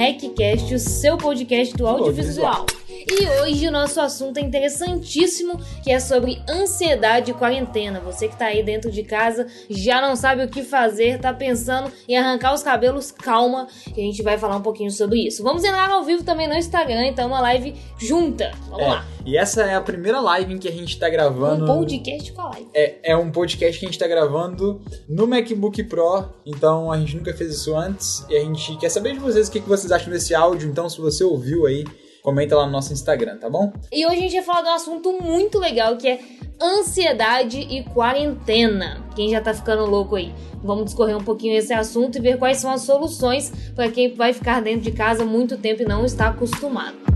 RecCast, o seu podcast do audiovisual. E hoje o nosso assunto é interessantíssimo, que é sobre ansiedade e quarentena. Você que tá aí dentro de casa, já não sabe o que fazer, tá pensando em arrancar os cabelos, calma, que a gente vai falar um pouquinho sobre isso. Vamos entrar ao vivo também no Instagram, então uma live junta. Vamos É, lá. E essa é a primeira live em que a gente tá gravando. Um podcast com a live. É, é um podcast que a gente tá gravando no MacBook Pro, então a gente nunca fez isso antes. E a gente quer saber de vocês o que que vocês acham desse áudio, então se você ouviu aí, comenta lá no nosso Instagram, tá bom? E hoje a gente vai falar de um assunto muito legal que é ansiedade e quarentena. Quem já tá ficando louco aí? Vamos discorrer um pouquinho esse assunto e ver quais são as soluções para quem vai ficar dentro de casa muito tempo e não está acostumado.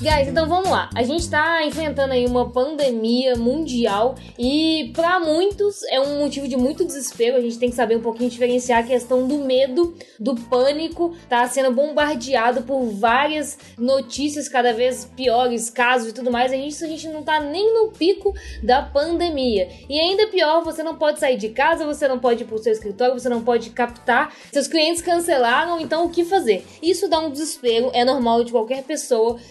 Guys, então vamos lá. A gente tá enfrentando aí uma pandemia mundial e para muitos é um motivo de muito desespero. A gente tem que saber um pouquinho diferenciar a questão do medo, do pânico, tá sendo bombardeado por várias notícias cada vez piores, casos e tudo mais. A gente, a gente não tá nem no pico da pandemia. E ainda pior, você não pode sair de casa, você não pode ir pro seu escritório, você não pode captar. Seus clientes cancelaram, então o que fazer? Isso dá um desespero, é normal de qualquer pessoa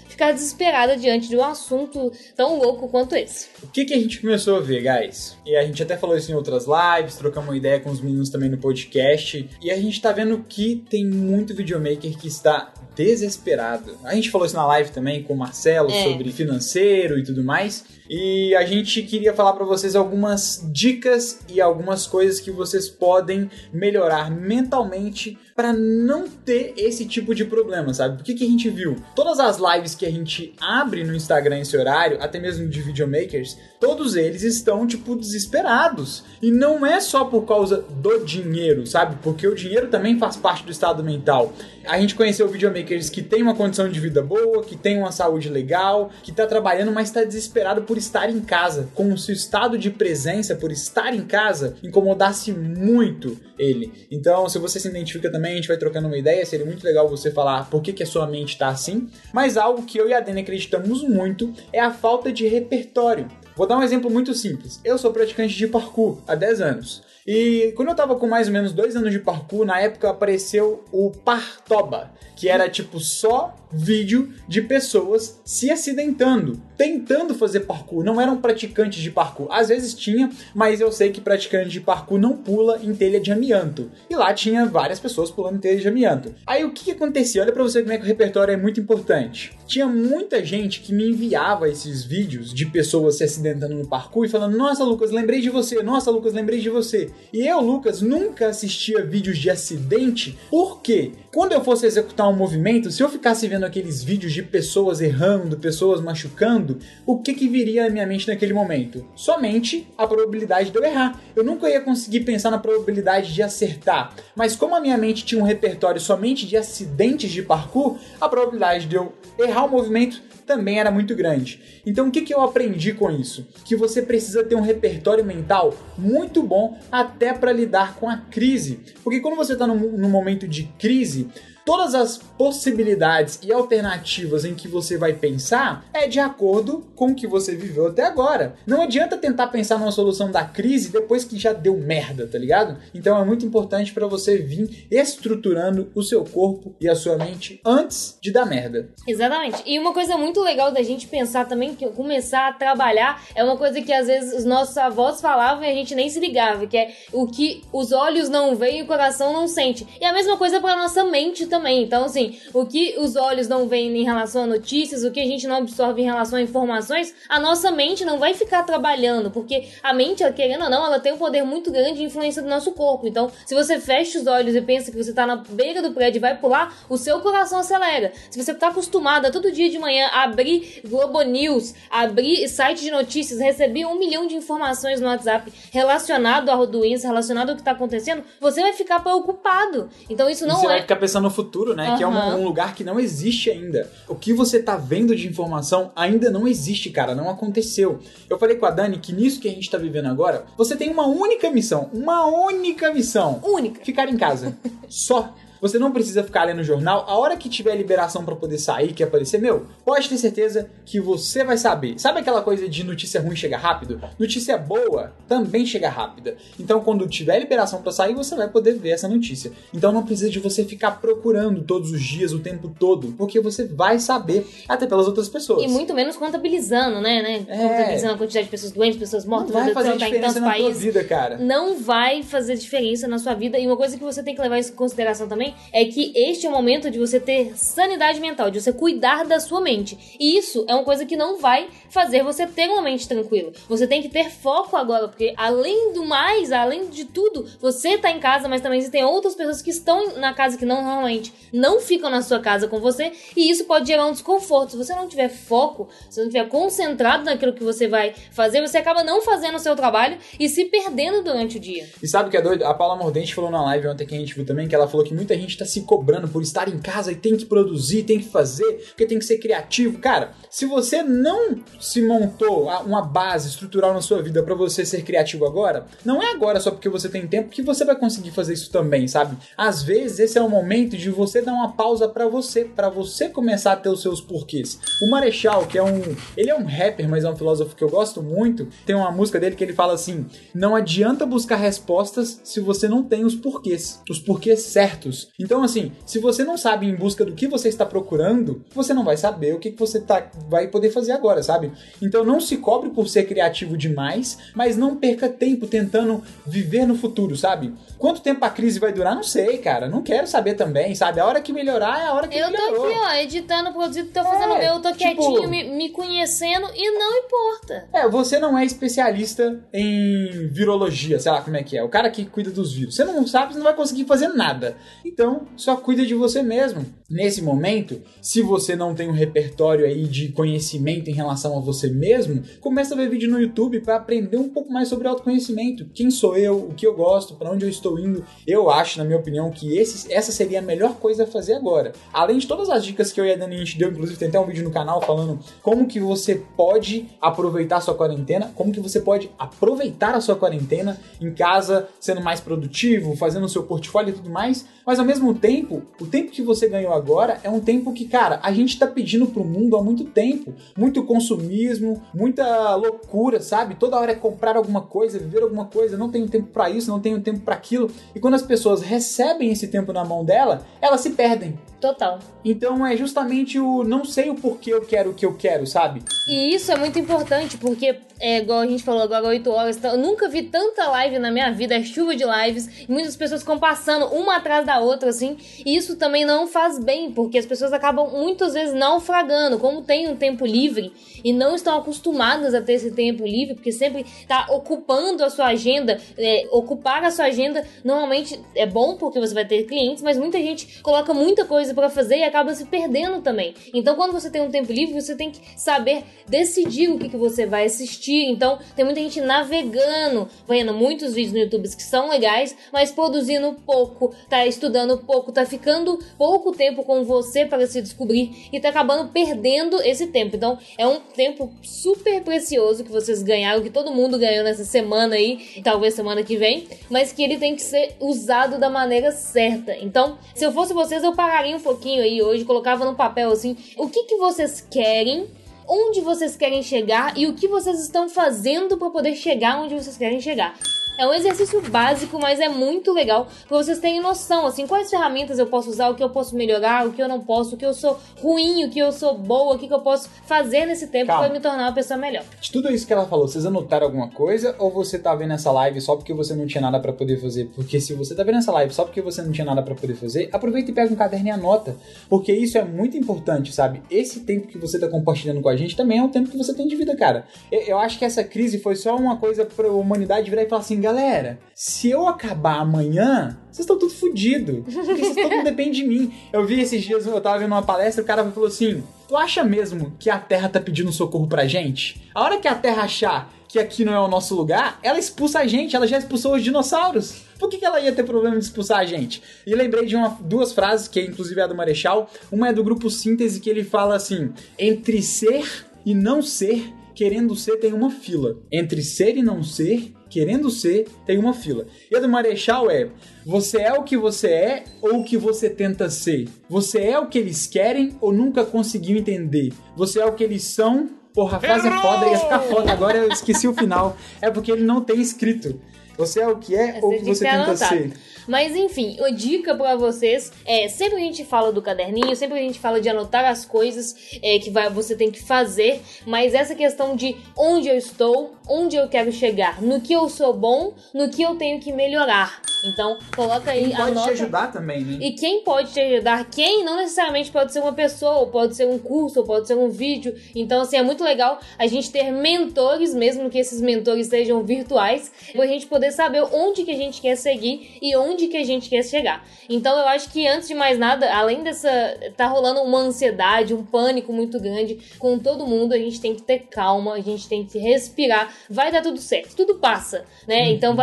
ficar desesperada diante de um assunto tão louco quanto esse. O que, que a gente começou a ver, guys? E a gente até falou isso em outras lives, trocamos uma ideia com os meninos também no podcast. E a gente tá vendo que tem muito videomaker que está desesperado. A gente falou isso na live também com o Marcelo É. sobre financeiro e tudo mais. E a gente queria falar pra vocês algumas dicas e algumas coisas que vocês podem melhorar mentalmente pra não ter esse tipo de problema, sabe? O que, a gente viu? Todas as lives que a gente abre no Instagram esse horário, até mesmo de videomakers, todos eles estão, tipo, desesperados. E não é só por causa do dinheiro, sabe? Porque o dinheiro também faz parte do estado mental. A gente conheceu videomakers que tem uma condição de vida boa, que tem uma saúde legal, que tá trabalhando, mas tá desesperado por estar em casa. Como se o estado de presença, por estar em casa, incomodasse muito ele. Então, se você se identifica também, a gente vai trocando uma ideia. Seria muito legal você falar por que, que a sua mente tá assim. Mas algo que eu e a Dani acreditamos muito é a falta de repertório. Vou dar um exemplo muito simples. Eu sou praticante de parkour há 10 anos. E quando eu tava com mais ou menos dois anos de parkour, na época apareceu o Partoba, que era tipo só vídeo de pessoas se acidentando, tentando fazer parkour. Não eram praticantes de parkour. Às vezes tinha, mas eu sei que praticante de parkour não pula em telha de amianto. E lá tinha várias pessoas pulando em telha de amianto. Aí o que, que acontecia? Olha pra você como é que o repertório é muito importante. Tinha muita gente que me enviava esses vídeos de pessoas se acidentando no parkour e falando: Nossa, Lucas, lembrei de você. Nossa, Lucas, lembrei de você. E eu, Lucas, nunca assistia vídeos de acidente. Por quê? Quando eu fosse executar um movimento, se eu ficasse vendo aqueles vídeos de pessoas errando, pessoas machucando, o que que viria na minha mente naquele momento? Somente a probabilidade de eu errar. Eu nunca ia conseguir pensar na probabilidade de acertar. Mas como a minha mente tinha um repertório somente de acidentes de parkour, a probabilidade de eu errar o movimento também era muito grande. Então o que, que eu aprendi com isso? Que você precisa ter um repertório mental muito bom até para lidar com a crise. Porque quando você está num, num momento de crise, todas as possibilidades e alternativas em que você vai pensar é de acordo com o que você viveu até agora. Não adianta tentar pensar numa solução da crise depois que já deu merda, tá ligado? Então é muito importante para você vir estruturando o seu corpo e a sua mente antes de dar merda. Exatamente. E uma coisa muito legal da gente pensar também, que começar a trabalhar, é uma coisa que às vezes os nossos avós falavam e a gente nem se ligava, que é o que os olhos não veem e o coração não sente. E a mesma coisa para nossa mente também. Então, assim, o que os olhos não veem em relação a notícias, o que a gente não absorve em relação a informações, a nossa mente não vai ficar trabalhando, porque a mente, querendo ou não, ela tem um poder muito grande de influência do nosso corpo. Então, se você fecha os olhos e pensa que você tá na beira do prédio e vai pular, o seu coração acelera. Se você tá acostumado a todo dia de manhã abrir Globo News, abrir site de notícias, receber um milhão de informações no WhatsApp relacionado à doença, relacionado ao que tá acontecendo, você vai ficar preocupado. Então, isso não você é. vai ficar pensando no futuro, né? Que é Aham. um lugar que não existe ainda. O que você tá vendo de informação ainda não existe, cara. Não aconteceu. Eu falei com a Dani que nisso que a gente tá vivendo agora, você tem uma única missão. Uma única missão. Única. Ficar em casa. Só. Você não precisa ficar lendo o jornal. A hora que tiver liberação para poder sair, que aparecer, meu, pode ter certeza que você vai saber. Sabe aquela coisa de notícia ruim chega rápido? Notícia boa também chega rápida. Então, quando tiver liberação para sair, você vai poder ver essa notícia. Então, não precisa de você ficar procurando todos os dias, o tempo todo, porque você vai saber, até pelas outras pessoas. E muito menos contabilizando, né? né? É. Contabilizando a quantidade de pessoas doentes, pessoas mortas, não vai fazer tá diferença na países. vida, cara. não vai fazer diferença na sua vida. E uma coisa que você tem que levar isso em consideração também é que este é o momento de você ter sanidade mental, de você cuidar da sua mente. E isso é uma coisa que não vai fazer você ter uma mente tranquila. Você tem que ter foco agora, porque além do mais, além de tudo, você tá em casa, mas também tem outras pessoas que estão na casa que não normalmente não ficam na sua casa com você, e isso pode gerar um desconforto. Se você não tiver foco, se não tiver concentrado naquilo que você vai fazer, você acaba não fazendo o seu trabalho e se perdendo durante o dia. E sabe o que é doido? A Paula Mordente falou na live ontem que a gente viu também, que ela falou que muita gente tá se cobrando por estar em casa e tem que produzir, tem que fazer, porque tem que ser criativo. Cara, se você não se montou a- uma base estrutural na sua vida pra você ser criativo agora, não é agora só porque você tem tempo que você vai conseguir fazer isso também, sabe? Às vezes esse é o momento de você dar uma pausa pra você, pra você começar a ter os seus porquês. O Marechal, que é um, ele é um rapper, mas é um filósofo que eu gosto muito, tem uma música dele que ele fala assim: "Não adianta buscar respostas se você não tem os porquês, os porquês certos". Então assim, se você não sabe em busca do que você está procurando, você não vai saber o que que você tá vai poder fazer agora, sabe? Então não se cobre por ser criativo demais, mas não perca tempo tentando viver no futuro, sabe? Quanto tempo a crise vai durar? Não sei, cara. Não quero saber também, sabe? A hora que melhorar é a hora que Eu tô melhorou. aqui, ó, editando, produzindo, tô fazendo o meu, eu tô tipo- quietinho, me, me conhecendo e não importa. É, você não é especialista em virologia, sei lá como é que é. O cara que cuida dos vírus. Você não sabe, você não vai conseguir fazer nada. Então, só cuida de você mesmo. Nesse momento, se você não tem um repertório aí de conhecimento em relação a você mesmo, começa a ver vídeo no YouTube para aprender um pouco mais sobre autoconhecimento. Quem sou eu, o que eu gosto, para onde eu estou indo. Eu acho, na minha opinião, que esse, essa seria a melhor coisa a fazer agora. Além de todas as dicas que eu e a Dani a gente deu, inclusive tem até um vídeo no canal falando como que você pode aproveitar a sua quarentena, como que você pode aproveitar a sua quarentena em casa, sendo mais produtivo, fazendo o seu portfólio e tudo mais. Mas ao mesmo tempo, o tempo que você ganhou agora é um tempo que, cara, a gente tá pedindo pro mundo há muito tempo. Muito consumismo, muita loucura, sabe? Toda hora é comprar alguma coisa, viver alguma coisa, não tenho tempo pra isso, não tenho tempo pra aquilo. E quando as pessoas recebem esse tempo na mão dela, elas se perdem. Total. Então é justamente o não sei o porquê eu quero o que eu quero, sabe? E isso é muito importante, porque, é, igual a gente falou agora, 8 horas, então, eu nunca vi tanta live na minha vida, é chuva de lives, e muitas pessoas ficam passando uma atrás da outra, assim, e isso também não faz bem, porque as pessoas acabam muitas vezes naufragando, como tem um tempo livre, e não estão acostumadas a ter esse tempo livre, porque sempre tá ocupando a sua agenda, é, ocupar a sua agenda normalmente é bom, porque você vai ter clientes, mas muita gente coloca muita coisa pra fazer e acaba se perdendo também. Então, quando você tem um tempo livre, você tem que saber decidir o que, que você vai assistir. Então, tem muita gente navegando, vendo muitos vídeos no YouTube que são legais, mas produzindo pouco, tá estudando pouco, tá ficando pouco tempo com você para se descobrir e tá acabando perdendo esse tempo. Então, é um tempo super precioso que vocês ganharam, que todo mundo ganhou nessa semana aí, talvez semana que vem, mas que ele tem que ser usado da maneira certa. Então, se eu fosse vocês, eu pararia um pouquinho aí hoje, colocava no papel assim, o que que vocês querem onde vocês querem chegar e o que vocês estão fazendo para poder chegar onde vocês querem chegar. É um exercício básico, mas é muito legal para vocês terem noção, assim, quais ferramentas eu posso usar, o que eu posso melhorar, o que eu não posso, o que eu sou ruim, o que eu sou boa, o que, que eu posso fazer nesse tempo para me tornar uma pessoa melhor. De tudo isso que ela falou, vocês anotaram alguma coisa ou você tá vendo essa live só porque você não tinha nada pra poder fazer? Porque se você tá vendo essa live só porque você não tinha nada pra poder fazer, aproveita e pega um caderno e anota, porque isso é muito importante, sabe? Esse tempo que você tá compartilhando com a gente também é um tempo que você tem de vida, cara. Eu, eu acho que essa crise foi só uma coisa pra humanidade virar e falar assim, galera, se eu acabar amanhã, vocês estão tudo fodidos. Porque vocês mundo depende de mim. Eu vi esses dias, eu tava vendo uma palestra, o cara falou assim: Tu acha mesmo que a Terra tá pedindo socorro pra gente? A hora que a Terra achar que aqui não é o nosso lugar, ela expulsa a gente, ela já expulsou os dinossauros. Por que, que ela ia ter problema de expulsar a gente? E lembrei de uma, duas frases, que inclusive é a do Marechal. Uma é do grupo Síntese, que ele fala assim: Entre ser e não ser, querendo ser tem uma fila. Entre ser e não ser, querendo ser, tem uma fila. E a do Marechal é: você é o que você é ou o que você tenta ser? Você é o que eles querem ou nunca conseguiu entender? Você é o que eles são? Porra, a frase é foda, ia ficar foda. Agora eu esqueci o final. É porque ele não tem escrito. Você é o que é ou o que você tenta anotado. ser? Mas enfim, a dica para vocês é sempre a gente fala do caderninho, sempre a gente fala de anotar as coisas é, que vai, você tem que fazer, mas essa questão de onde eu estou, onde eu quero chegar, no que eu sou bom, no que eu tenho que melhorar. Então, coloca aí. Quem pode anota. te ajudar também, né? E quem pode te ajudar? Quem não necessariamente pode ser uma pessoa, ou pode ser um curso, ou pode ser um vídeo. Então, assim, é muito legal a gente ter mentores, mesmo que esses mentores sejam virtuais, pra gente poder saber onde que a gente quer seguir e onde que a gente quer chegar. Então, eu acho que antes de mais nada, além dessa. tá rolando uma ansiedade, um pânico muito grande com todo mundo, a gente tem que ter calma, a gente tem que respirar. Vai dar tudo certo, tudo passa, né? Uhum. Então,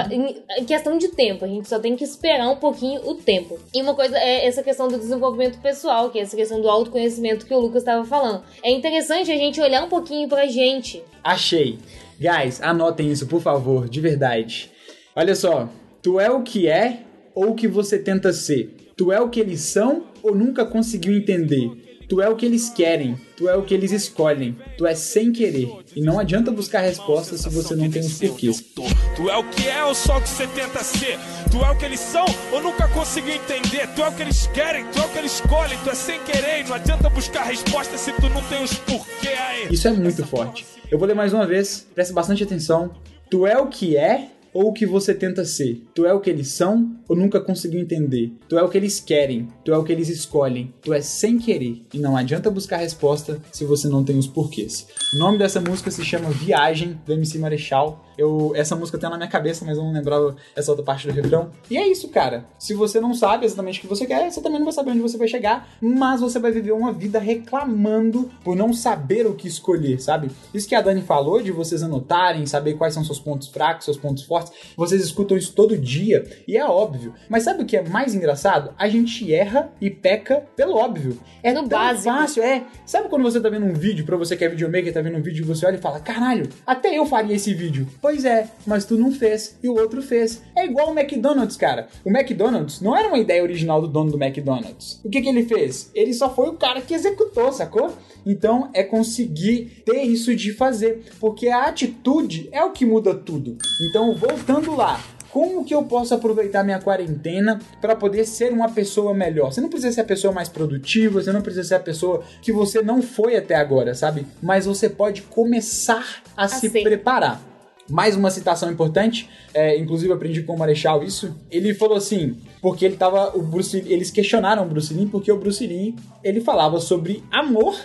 em questão de tempo, a gente só tem que esperar um pouquinho o tempo. E uma coisa é essa questão do desenvolvimento pessoal, que é essa questão do autoconhecimento que o Lucas estava falando. É interessante a gente olhar um pouquinho pra gente. Achei. Guys, anotem isso, por favor, de verdade. Olha só, tu é o que é ou o que você tenta ser? Tu é o que eles são ou nunca conseguiu entender? Tu é o que eles querem, tu é o que eles escolhem, tu é sem querer. E não adianta buscar respostas se você não tem os porquês. Tu é o que é ou só o que você tenta ser? Tu é o que eles são ou nunca conseguiu entender? Tu é o que eles querem, tu é o que eles escolhem, tu é sem querer. E não adianta buscar respostas se tu não tem os porquê aí. Isso é muito forte. Eu vou ler mais uma vez, preste bastante atenção. Tu é o que é ou o que você tenta ser? Tu é o que eles são ou nunca conseguiu entender? Tu é o que eles querem, tu é o que eles escolhem, tu é sem querer. E não adianta buscar resposta se você não tem os porquês. O nome dessa música se chama Viagem, do MC Marechal. Eu, essa música tem na minha cabeça, mas eu não lembrava essa outra parte do refrão. E é isso, cara. Se você não sabe exatamente o que você quer, você também não vai saber onde você vai chegar, mas você vai viver uma vida reclamando por não saber o que escolher, sabe? Isso que a Dani falou de vocês anotarem, saber quais são seus pontos fracos, seus pontos fortes, vocês escutam isso todo dia e é óbvio. Mas sabe o que é mais engraçado? A gente erra e peca pelo óbvio. É no tão básico. fácil, é. Sabe quando você tá vendo um vídeo, pra você que é videomaker, tá vendo um vídeo e você olha e fala: caralho, até eu faria esse vídeo. Pois é, mas tu não fez e o outro fez. É igual o McDonald's, cara. O McDonald's não era uma ideia original do dono do McDonald's. O que, que ele fez? Ele só foi o cara que executou, sacou? Então é conseguir ter isso de fazer, porque a atitude é o que muda tudo. Então voltando lá, como que eu posso aproveitar minha quarentena para poder ser uma pessoa melhor? Você não precisa ser a pessoa mais produtiva, você não precisa ser a pessoa que você não foi até agora, sabe? Mas você pode começar a, a se preparar. Mais uma citação importante, é, inclusive aprendi com o Marechal isso. Ele falou assim, porque ele tava. O Bruce, eles questionaram o Bruce Lee porque o Bruce Lee ele falava sobre amor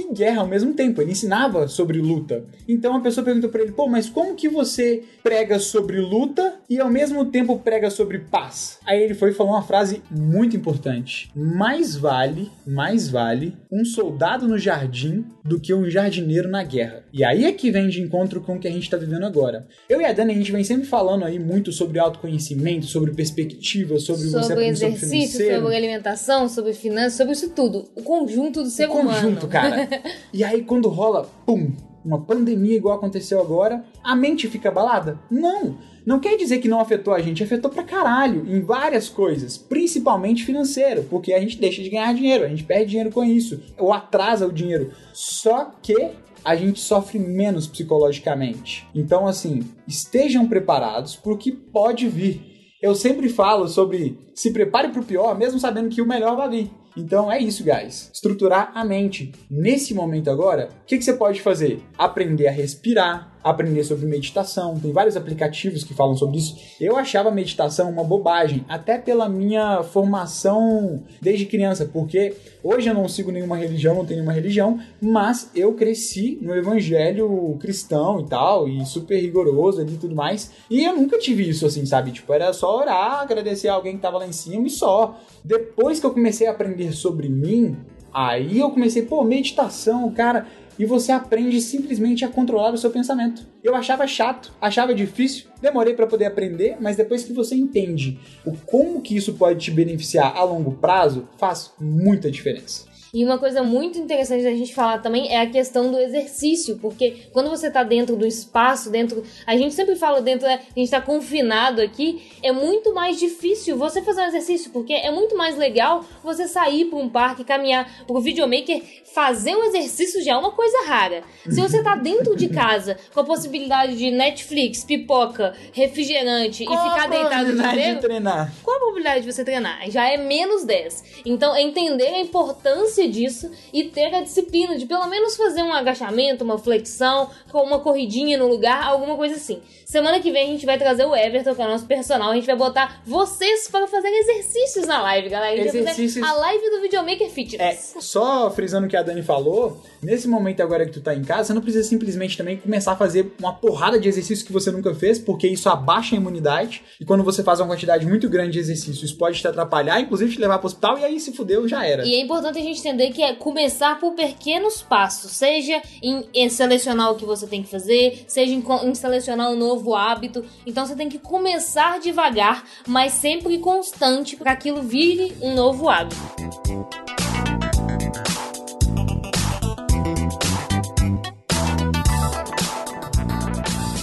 e guerra ao mesmo tempo. Ele ensinava sobre luta. Então a pessoa pergunta para ele: pô, mas como que você prega sobre luta e ao mesmo tempo prega sobre paz? Aí ele foi e falou uma frase muito importante: mais vale, mais vale um soldado no jardim do que um jardineiro na guerra. E aí é que vem de encontro com o que a gente está vivendo agora. Eu e a Dani, a gente vem sempre falando aí muito sobre autoconhecimento, sobre perspectiva, sobre, sobre você exercício, sobre, sobre alimentação, sobre finanças, sobre isso tudo. O conjunto do ser o humano. conjunto, cara. e aí quando rola, pum, uma pandemia igual aconteceu agora, a mente fica abalada? Não! Não quer dizer que não afetou a gente, afetou pra caralho em várias coisas, principalmente financeiro, porque a gente deixa de ganhar dinheiro, a gente perde dinheiro com isso, ou atrasa o dinheiro. Só que a gente sofre menos psicologicamente. Então, assim, estejam preparados para o que pode vir. Eu sempre falo sobre se prepare para o pior, mesmo sabendo que o melhor vai vir. Então é isso, guys. Estruturar a mente. Nesse momento agora, o que, que você pode fazer? Aprender a respirar, aprender sobre meditação. Tem vários aplicativos que falam sobre isso. Eu achava meditação uma bobagem, até pela minha formação desde criança, porque hoje eu não sigo nenhuma religião, não tenho nenhuma religião, mas eu cresci no evangelho cristão e tal, e super rigoroso ali e tudo mais. E eu nunca tive isso assim, sabe? Tipo, era só orar, agradecer a alguém que tava lá em cima e só. Depois que eu comecei a aprender sobre mim, aí eu comecei, pô, meditação, cara e você aprende simplesmente a controlar o seu pensamento. Eu achava chato, achava difícil, demorei para poder aprender, mas depois que você entende o como que isso pode te beneficiar a longo prazo, faz muita diferença. E uma coisa muito interessante da gente falar também é a questão do exercício, porque quando você tá dentro do espaço, dentro. A gente sempre fala dentro, né, a gente tá confinado aqui, é muito mais difícil você fazer um exercício, porque é muito mais legal você sair para um parque, caminhar. Pro videomaker, fazer um exercício já é uma coisa rara. Se você tá dentro de casa, com a possibilidade de Netflix, pipoca, refrigerante Qual e ficar deitado no de treinar? qual a probabilidade de você treinar? Já é menos 10. Então, é entender a importância disso e ter a disciplina de pelo menos fazer um agachamento, uma flexão, com uma corridinha no lugar, alguma coisa assim. Semana que vem a gente vai trazer o Everton, que é o nosso personal. A gente vai botar vocês para fazer exercícios na live, galera. A Exercícios- fazer a live do Videomaker É, Fitness. só frisando o que a Dani falou, nesse momento agora que tu tá em casa, você não precisa simplesmente também começar a fazer uma porrada de exercícios que você nunca fez, porque isso abaixa a imunidade, e quando você faz uma quantidade muito grande de exercícios, pode te atrapalhar, inclusive te levar pro hospital, e aí se fudeu, já era. E é importante a gente entender que é começar por pequenos passos, seja em, em selecionar o que você tem que fazer, seja em, em selecionar um novo hábito. Então você tem que começar devagar, mas sempre constante para aquilo vire um novo hábito.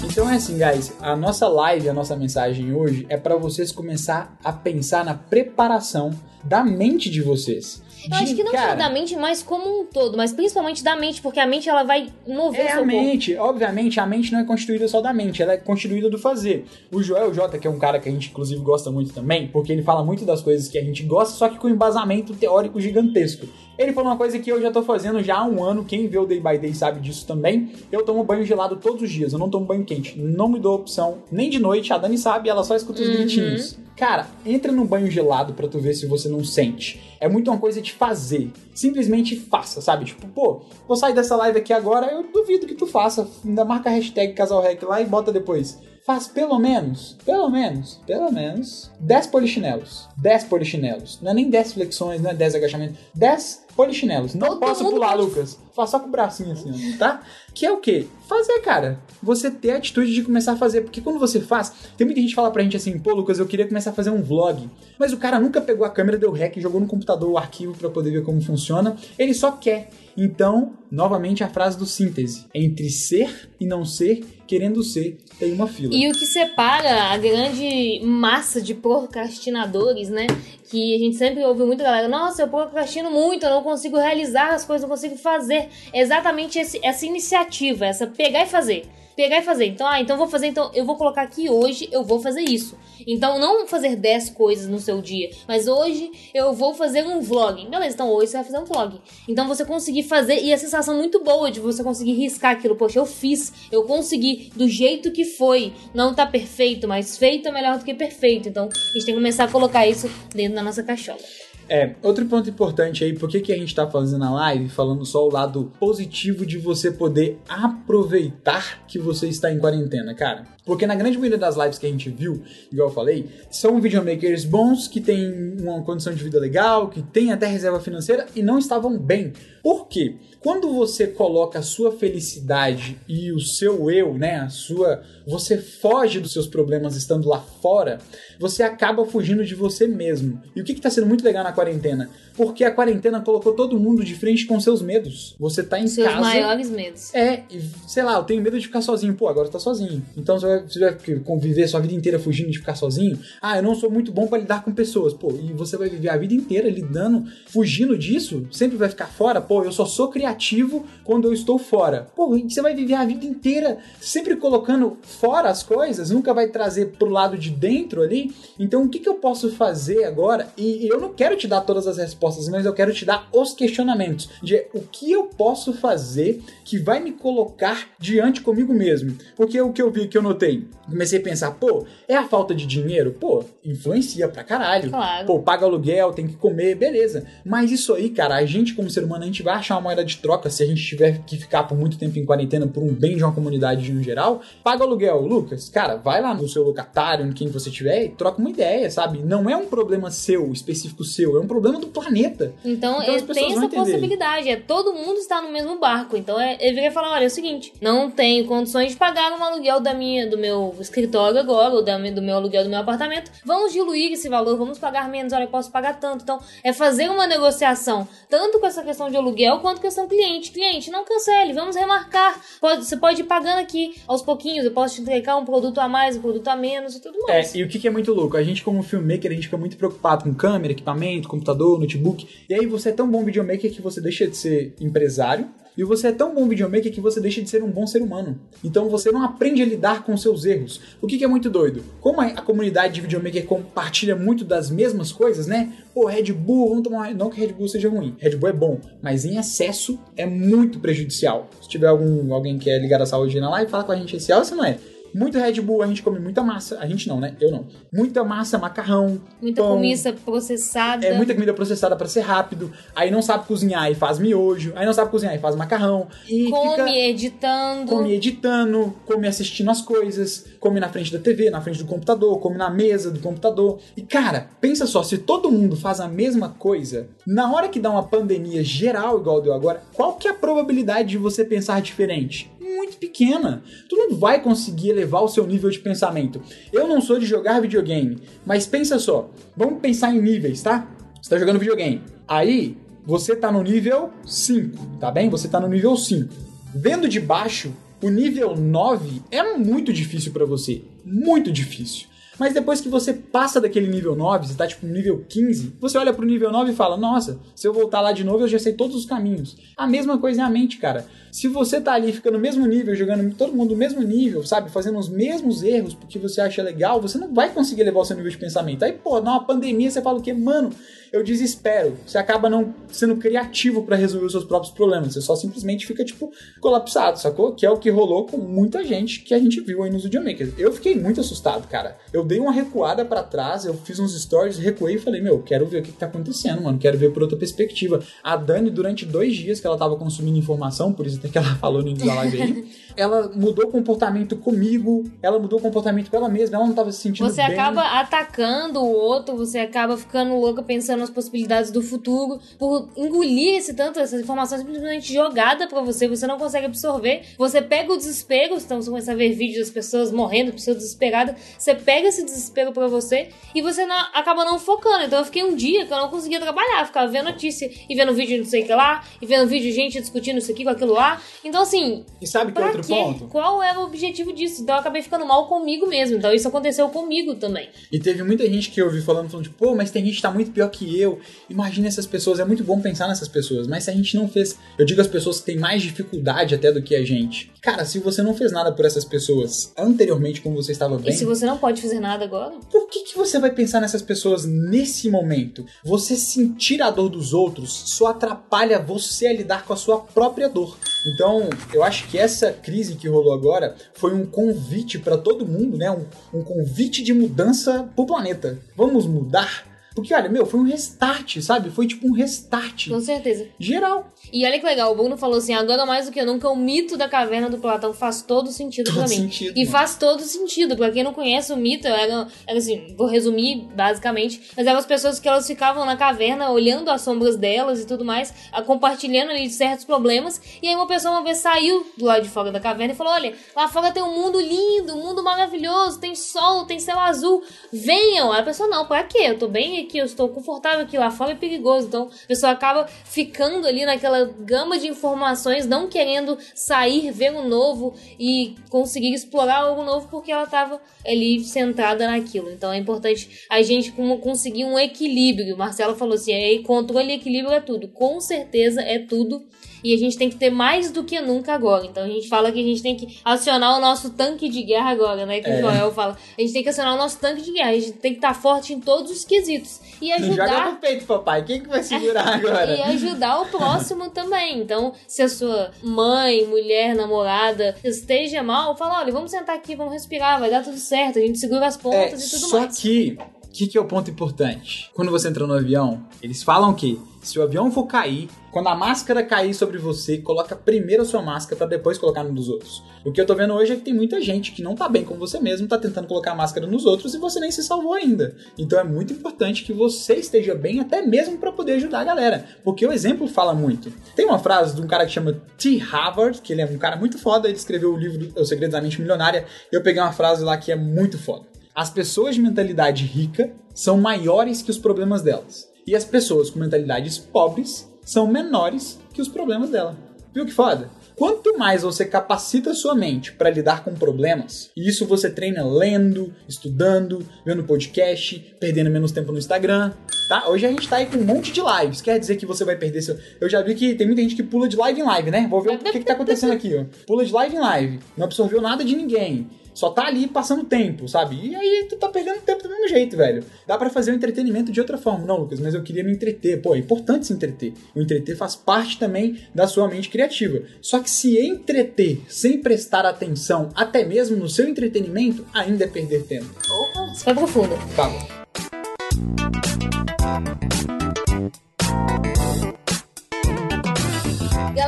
Então é assim, guys, a nossa live, a nossa mensagem hoje é pra vocês começar a pensar na preparação da mente de vocês. Eu acho que não só cara, da mente, mas como um todo, mas principalmente da mente, porque a mente ela vai mover É seu a corpo. mente, obviamente, a mente não é constituída só da mente, ela é constituída do fazer. O Joel J, que é um cara que a gente inclusive gosta muito também, porque ele fala muito das coisas que a gente gosta, só que com embasamento teórico gigantesco. Ele falou uma coisa que eu já tô fazendo já há um ano, quem vê o Day by Day sabe disso também. Eu tomo banho gelado todos os dias, eu não tomo banho quente. Não me dou opção nem de noite, a Dani sabe, ela só escuta os Uhum. gritinhos. Cara, entra no banho gelado pra tu ver se você não sente. É muito uma coisa de fazer. Simplesmente faça, sabe? Tipo, pô, vou sair dessa live aqui agora, eu duvido que tu faça. Ainda marca a hashtag casalrec lá e bota depois. Faz pelo menos, pelo menos, pelo menos 10 polichinelos. 10 polichinelos. Não é nem 10 flexões, não é 10 agachamentos. 10 polichinelos. Não Todo posso pular, pode- Lucas. Faz só com o bracinho assim, ó, tá? Que é o quê? Fazer, cara. Você ter a atitude de começar a fazer. Porque quando você faz, tem muita gente que fala pra gente assim, pô, Lucas, eu queria começar a fazer um vlog. Mas o cara nunca pegou a câmera, deu rec, jogou no computador o arquivo pra poder ver como funciona. Ele só quer. Então, novamente a frase do síntese. Entre ser e não ser, querendo ser, tem uma fila. E o que separa a grande massa de procrastinadores, né? Que a gente sempre ouve muito galera, nossa, eu procrastino muito, eu não consigo realizar as coisas, não consigo fazer. Exatamente esse- essa iniciativa, essa pegar e fazer. Pegar e fazer. Então, ah, então vou fazer, então eu vou colocar aqui hoje, eu vou fazer isso. Então, não fazer 10 coisas no seu dia, mas hoje eu vou fazer um vlog. Beleza, então hoje você vai fazer um vlog. Então você conseguir fazer, e a sensação muito boa de você conseguir riscar aquilo. Poxa, eu fiz, eu consegui do jeito que foi. Não tá perfeito, mas feito é melhor do que perfeito. Então a gente tem que começar a colocar isso dentro da nossa cachola. É, outro ponto importante aí, por que, que a gente tá fazendo a live, falando só o lado positivo de você poder aproveitar que você está em quarentena, cara. Porque na grande maioria das lives que a gente viu, igual eu falei, são videomakers bons que têm uma condição de vida legal, que têm até reserva financeira e não estavam bem. Por quê? Quando você coloca a sua felicidade e o seu eu, né, a sua, você foge dos seus problemas estando lá fora, você acaba fugindo de você mesmo. E o que está sendo muito legal na quarentena? Porque a quarentena colocou todo mundo de frente com seus medos. Você tá em Seus casa. maiores medos. É, sei lá, eu tenho medo de ficar sozinho. Pô, agora você tá sozinho. Então você vai, você vai conviver sua vida inteira fugindo de ficar sozinho. Ah, eu não sou muito bom pra lidar com pessoas. Pô, e você vai viver a vida inteira lidando, fugindo disso, sempre vai ficar fora. Pô, eu só sou criativo quando eu estou fora. Pô, e você vai viver a vida inteira sempre colocando fora as coisas, nunca vai trazer pro lado de dentro ali. Então o que, que eu posso fazer agora? E eu não quero te dar todas as respostas, mas eu quero te dar os questionamentos de o que eu posso fazer que vai me colocar diante comigo mesmo. Porque o que eu vi, que eu notei, comecei a pensar, pô, é a falta de dinheiro? Pô, influencia pra caralho. Claro. Pô, paga aluguel, tem que comer, beleza. Mas isso aí, cara, a gente como ser humano, a gente vai achar uma moeda de troca se a gente tiver que ficar por muito tempo em quarentena por um bem de uma comunidade no geral. Paga aluguel, Lucas, cara, vai lá no seu locatário, em quem você tiver, e troca uma ideia, sabe? Não é um problema seu, específico seu, é um problema do planeta. Então, Então é, tem essa possibilidade. É todo mundo está no mesmo barco. Então é, ele viria falar: olha, é o seguinte, não tenho condições de pagar um aluguel da minha, do meu escritório agora, ou da, do meu aluguel do meu apartamento. Vamos diluir esse valor, vamos pagar menos, olha, eu posso pagar tanto. Então, é fazer uma negociação, tanto com essa questão de aluguel quanto questão cliente. Cliente, não cancele, vamos remarcar. Pode, você pode ir pagando aqui aos pouquinhos. Eu posso te entregar um produto a mais, um produto a menos e tudo É, mais. e o que, que é muito louco? A gente, como filmmaker, a gente fica muito preocupado com câmera, equipamento, computador, notebook. E aí você é tão bom videomaker que você deixa de ser empresário. E você é tão bom videomaker que você deixa de ser um bom ser humano. Então você não aprende a lidar com seus erros. O que, que é muito doido? Como a, a comunidade de videomaker compartilha muito das mesmas coisas, né? Pô, Red Bull, vamos tomar. Não que Red Bull seja ruim. Red Bull é bom, mas em excesso é muito prejudicial. Se tiver algum, alguém que é ligado à saúde na live, fala com a gente esse é ou se não é. Muito Red Bull, a gente come muita massa. A gente não, né? Eu não. Muita massa, macarrão. Muita pão, comida processada. É muita comida processada pra ser rápido. Aí não sabe cozinhar e faz miojo. Aí não sabe cozinhar e faz macarrão. E Come fica editando. come editando, come assistindo as coisas, come na frente da TV, na frente do computador, come na mesa do computador. E cara, pensa só, se todo mundo faz a mesma coisa, na hora que dá uma pandemia geral igual deu agora, qual que é a probabilidade de você pensar diferente? Muito pequena. Tu não vai conseguir elevar o seu nível de pensamento. Eu não sou de jogar videogame, mas pensa só, vamos pensar em níveis, tá? Você tá jogando videogame. Aí, você tá no nível 5, tá bem? Você tá no nível 5. Vendo de baixo, o nível 9 é muito difícil pra você. Muito difícil. Mas depois que você passa daquele nível 9, você tá tipo no nível 15, você olha pro nível 9 e fala: Nossa, se eu voltar lá de novo, eu já sei todos os caminhos. A mesma coisa é a mente, cara. Se você tá ali, fica no mesmo nível, jogando todo mundo no mesmo nível, sabe? Fazendo os mesmos erros porque você acha legal, você não vai conseguir levar o seu nível de pensamento. Aí, pô, numa pandemia você fala o quê? Mano, eu desespero. Você acaba não sendo criativo pra resolver os seus próprios problemas. Você só simplesmente fica, tipo, colapsado, sacou? Que é o que rolou com muita gente que a gente viu aí nos videomakers. Eu fiquei muito assustado, cara. Eu dei uma recuada pra trás, eu fiz uns stories, recuei e falei, meu, quero ver o que, que tá acontecendo, mano. Quero ver por outra perspectiva. A Dani, durante dois dias que ela tava consumindo informação, por isso até que ela falou no início da live aí, ela mudou o comportamento comigo, ela mudou o comportamento com ela mesma, ela não tava se sentindo Você bem. acaba atacando o outro, você acaba ficando louca pensando nas possibilidades do futuro, por engolir esse tanto, essa informação simplesmente jogada pra você, você não consegue absorver. Você pega o desespero, então você começa a ver vídeos das pessoas morrendo, pessoas desesperadas, você pega esse desespero pra você e você não- acaba não focando. Então eu fiquei um dia que eu não conseguia trabalhar, ficava vendo notícia e vendo vídeo de não sei o que lá, e vendo vídeo de gente discutindo isso aqui com aquilo lá. Então assim, E sabe que outro quê? ponto? Qual era o objetivo disso? Então eu acabei ficando mal comigo mesmo. Então isso aconteceu comigo também. E teve muita gente que eu ouvi falando, falando tipo, pô, mas tem gente que tá muito pior que eu. Imagina essas pessoas, é muito bom pensar nessas pessoas, mas se a gente não fez. Eu digo as pessoas que têm mais dificuldade até do que a gente. Cara, se você não fez nada por essas pessoas anteriormente, como você estava bem, E se você não pode fazer nada agora? por que, que você vai pensar nessas pessoas nesse momento? Você sentir a dor dos outros só atrapalha você a lidar com a sua própria dor. Então, eu acho que essa crise que rolou agora foi um convite para todo mundo, né? Um, um convite de mudança pro planeta. Vamos mudar? Porque, olha, meu, foi um restart, sabe? Foi tipo um restart Com certeza. geral. E olha que legal, o Bruno falou assim: agora mais do que nunca, o mito da caverna do Platão faz todo sentido Todo pra mim. sentido, e mano. faz todo sentido. Pra quem não conhece o mito, era, era assim, vou resumir basicamente, mas eram as pessoas que elas ficavam na caverna olhando as sombras delas e tudo mais, compartilhando ali certos problemas. E aí uma pessoa uma vez saiu do lado de fora da caverna e falou: olha, lá fora tem um mundo lindo, um mundo maravilhoso, tem sol, tem céu azul. Venham! Aí a pessoa, não, pra quê? Eu tô bem aqui, eu estou confortável aqui, lá fora é perigoso. Então a pessoa acaba ficando ali naquela gama de informações, não querendo sair, ver o novo e conseguir explorar algo novo porque ela tava ali centrada naquilo. Então é importante a gente conseguir um equilíbrio. Marcelo falou assim: é, controle e equilíbrio é tudo. Com certeza é tudo. E a gente tem que ter mais do que nunca agora. Então a gente fala que a gente tem que acionar o nosso tanque de guerra agora, né? Que É. o Joel fala. A gente tem que acionar o nosso tanque de guerra. A gente tem que estar forte em todos os quesitos. E Não joga ajudar no peito, papai. Quem que vai segurar agora? e ajudar o próximo também. Então, se a sua mãe, mulher, namorada esteja mal, fala: olha, vamos sentar aqui, vamos respirar, vai dar tudo certo. A gente segura as É, pontas e tudo só mais. que, o que, que é o ponto importante? Quando você entra no avião, eles falam que Se o avião for cair, quando a máscara cair sobre você, coloca primeiro a sua máscara para depois colocar no dos outros. O que eu tô vendo hoje é que tem muita gente que não tá bem com você mesmo, tá tentando colocar a máscara nos outros e você nem se salvou ainda. Então é muito importante que você esteja bem até mesmo para poder ajudar a galera, porque o exemplo fala muito. Tem uma frase de um cara que chama T. Harvard, que ele é um cara muito foda, ele escreveu o livro O Segredo da Mente Milionária, eu peguei uma frase lá que é muito foda. As pessoas de mentalidade rica são maiores que os problemas delas. E as pessoas com mentalidades pobres são menores que os problemas dela. Viu que foda? Quanto mais você capacita sua mente para lidar com problemas, e isso você treina lendo, estudando, vendo podcast, perdendo menos tempo no Instagram, tá? Hoje a gente tá aí com um monte de lives. Quer dizer que você vai perder seu. Eu já vi que tem muita gente que pula de live em live, né? Vou ver o que, que tá acontecendo aqui, ó. Pula de live em live. Não absorveu nada de ninguém só tá ali passando tempo, sabe? E aí tu tá perdendo tempo do mesmo jeito, velho. Dá para fazer o entretenimento de outra forma. Não, Lucas, mas eu queria me entreter. Pô, é importante se entreter. O entreter faz parte também da sua mente criativa. Só que se entreter sem prestar atenção, até mesmo no seu entretenimento, ainda é perder tempo. Opa, isso foi profundo. Tá bom.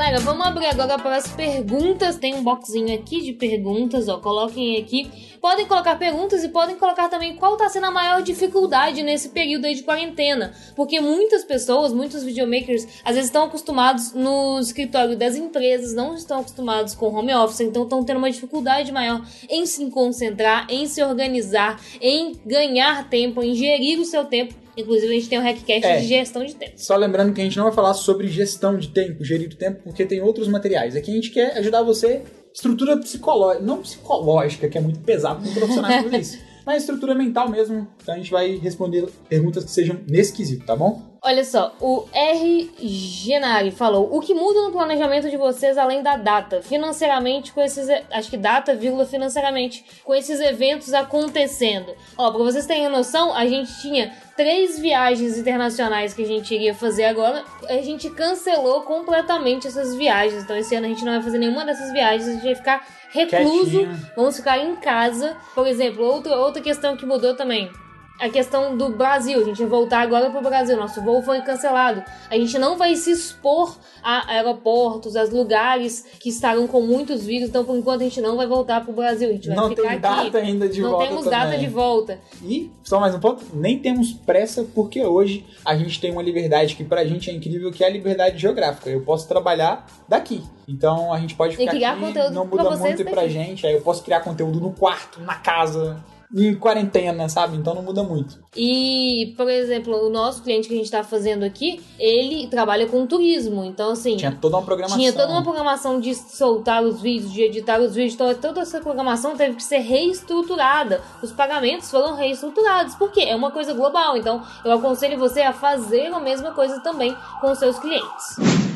Galera, vamos abrir agora para as perguntas. Tem um boxinho aqui de perguntas, ó. Coloquem aqui. Podem colocar perguntas e podem colocar também qual está sendo a maior dificuldade nesse período aí de quarentena. Porque muitas pessoas, muitos videomakers, às vezes estão acostumados no escritório das empresas, não estão acostumados com home office, então estão tendo uma dificuldade maior em se concentrar, em se organizar, em ganhar tempo, em gerir o seu tempo Inclusive, a gente tem um hackcast É. de gestão de tempo. Só lembrando que a gente não vai falar sobre gestão de tempo, gerir o tempo, porque tem outros materiais. Aqui a gente quer ajudar você, estrutura psicológica, não psicológica, que é muito pesado com profissionais fazer isso, mas estrutura mental mesmo. Então a gente vai responder perguntas que sejam nesse quesito, tá bom? Olha só, o R. Genari falou: o que muda no planejamento de vocês além da data? Financeiramente, com esses. Acho que data, vírgula, financeiramente, com esses eventos acontecendo. Ó, pra vocês terem noção, a gente tinha três viagens internacionais que a gente iria fazer agora. A gente cancelou completamente essas viagens. Então, esse ano a gente não vai fazer nenhuma dessas viagens, a gente vai ficar recluso. Vamos ficar em casa. Por exemplo, outra, outra questão que mudou também. A questão do Brasil, a gente vai voltar agora pro Brasil. Nosso voo foi cancelado. A gente não vai se expor a aeroportos, a lugares que estarão com muitos vírus. Então, por enquanto, a gente não vai voltar pro Brasil. A gente vai Não ficar tem aqui. data ainda de não volta temos também. data de volta. E, só mais um ponto, nem temos pressa, porque hoje a gente tem uma liberdade que pra gente é incrível, que é a liberdade geográfica. Eu posso trabalhar daqui. Então a gente pode ficar criar aqui, conteúdo não muda muito pra gente. Aí eu posso criar conteúdo no quarto, na casa, em quarentena, sabe? Então não muda muito. E, por exemplo, o nosso cliente que a gente tá fazendo aqui, ele trabalha com turismo. Então, assim. Tinha toda uma programação. Tinha toda uma programação de soltar os vídeos, de editar os vídeos, então toda essa programação teve que ser reestruturada. Os pagamentos foram reestruturados, porque é uma coisa global. Então, eu aconselho você a fazer a mesma coisa também com os seus clientes.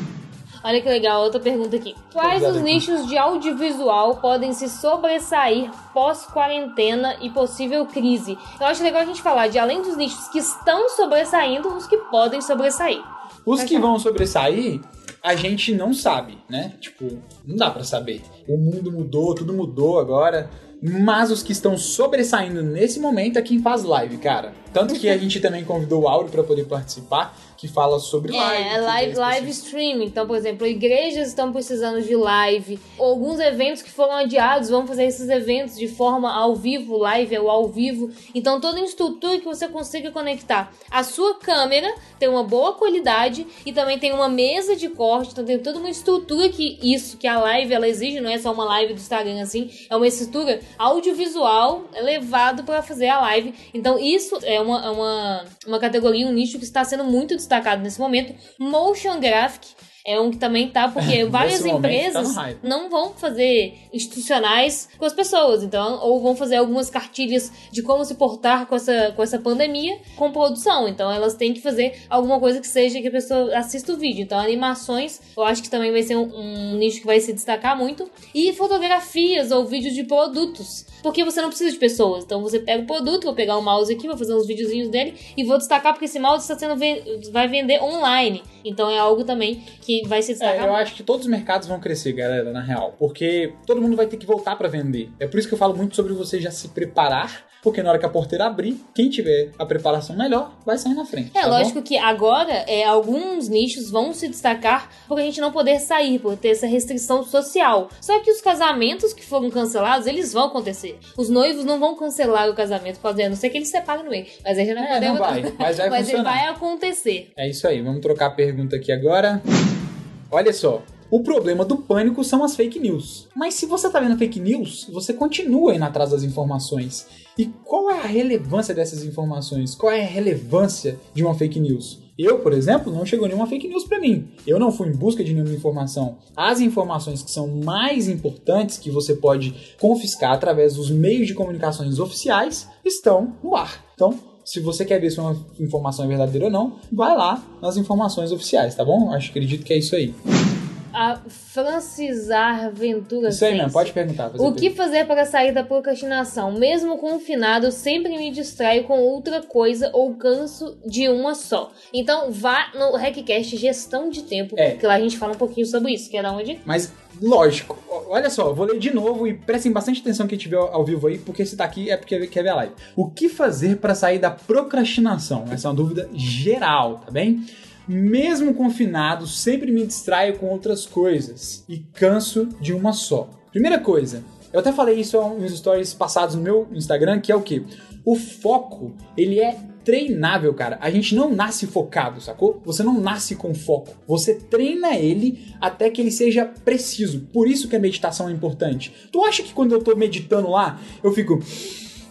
Olha que legal, outra pergunta aqui. Quais Obrigado, os nichos de audiovisual podem se sobressair pós-quarentena e possível crise? Eu acho legal a gente falar de além dos nichos que estão sobressaindo, os que podem sobressair. Os Vai que falar. vão sobressair, a gente não sabe, né? Tipo, não dá pra saber. O mundo mudou, tudo mudou agora. Mas os que estão sobressaindo nesse momento é quem faz live, cara. Tanto que a gente também convidou o Auro pra poder participar, que fala sobre live. É, live, as live pessoas- streaming. Então, por exemplo, igrejas estão precisando de live. Alguns eventos que foram adiados vão fazer esses eventos de forma ao vivo, live ou ao vivo. Então, toda estrutura que você consiga conectar a sua câmera tem uma boa qualidade e também tem uma mesa de corte. Então, tem toda uma estrutura que isso, que a live ela exige, não é só uma live do Instagram assim, é uma estrutura audiovisual levado para fazer a live. Então, isso é uma, é uma, uma categoria, um nicho que está sendo muito destacado nesse momento. Motion graphic é um que também tá, porque várias tá empresas hype. não vão fazer institucionais com as pessoas, então, ou vão fazer algumas cartilhas de como se portar com essa, com essa pandemia com produção. Então, elas têm que fazer alguma coisa que seja que a pessoa assista o vídeo. Então, animações, eu acho que também vai ser um, um nicho que vai se destacar muito. E fotografias ou vídeos de produtos, porque você não precisa de pessoas. Então, você pega o produto, vou pegar o mouse aqui, vou fazer uns videozinhos dele e vou destacar porque esse mouse está sendo vai vender online. Então, é algo também que vai se destacar É, eu acho que todos os mercados vão crescer, galera, na real. Porque todo mundo vai ter que voltar pra vender. É por isso que eu falo muito sobre você já se preparar porque na hora que a porteira abrir, quem tiver a preparação melhor vai sair na frente. É, tá lógico bom? que agora é, alguns nichos vão se destacar por a gente não poder sair, por ter essa restrição social. Só que os casamentos que foram cancelados, eles vão acontecer. Os noivos não vão cancelar o casamento, a não ser que eles separem no meio. Mas a gente não É, não vai, mas vai Mas funcionar. vai acontecer. É isso aí, vamos trocar a pergunta aqui agora. Olha só. O problema do pânico são as fake news. Mas se você tá vendo fake news, você continua indo atrás das informações. E qual é a relevância dessas informações? Qual é a relevância de uma fake news? Eu, por exemplo, não chegou nenhuma fake news para mim. Eu não fui em busca de nenhuma informação. As informações que são mais importantes que você pode confiscar através dos meios de comunicações oficiais estão no ar. Então, se você quer ver se uma informação é verdadeira ou não, vai lá nas informações oficiais, tá bom? Acho acredito que é isso aí. A Francisar Ventura Isso aí mesmo, pode perguntar. O que fazer para sair da procrastinação? Mesmo confinado, sempre me distraio com outra coisa ou canso de uma só. Então vá no Hackcast Gestão de Tempo, É. que lá a gente fala um pouquinho sobre isso. Quer dar onde? Mas, lógico, olha só, vou ler de novo e prestem bastante atenção quem estiver ao vivo aí, porque se tá aqui é porque quer ver a live. O que fazer para sair da procrastinação? Essa é uma dúvida geral, tá bem? Mesmo confinado, sempre me distraio com outras coisas e canso de uma só. Primeira coisa, eu até falei isso nos stories passados no meu Instagram, que é o que? O foco, ele é treinável, cara. A gente não nasce focado, sacou? Você não nasce com foco. Você treina ele até que ele seja preciso. Por isso que a meditação é importante. Tu acha que quando eu tô meditando lá, eu fico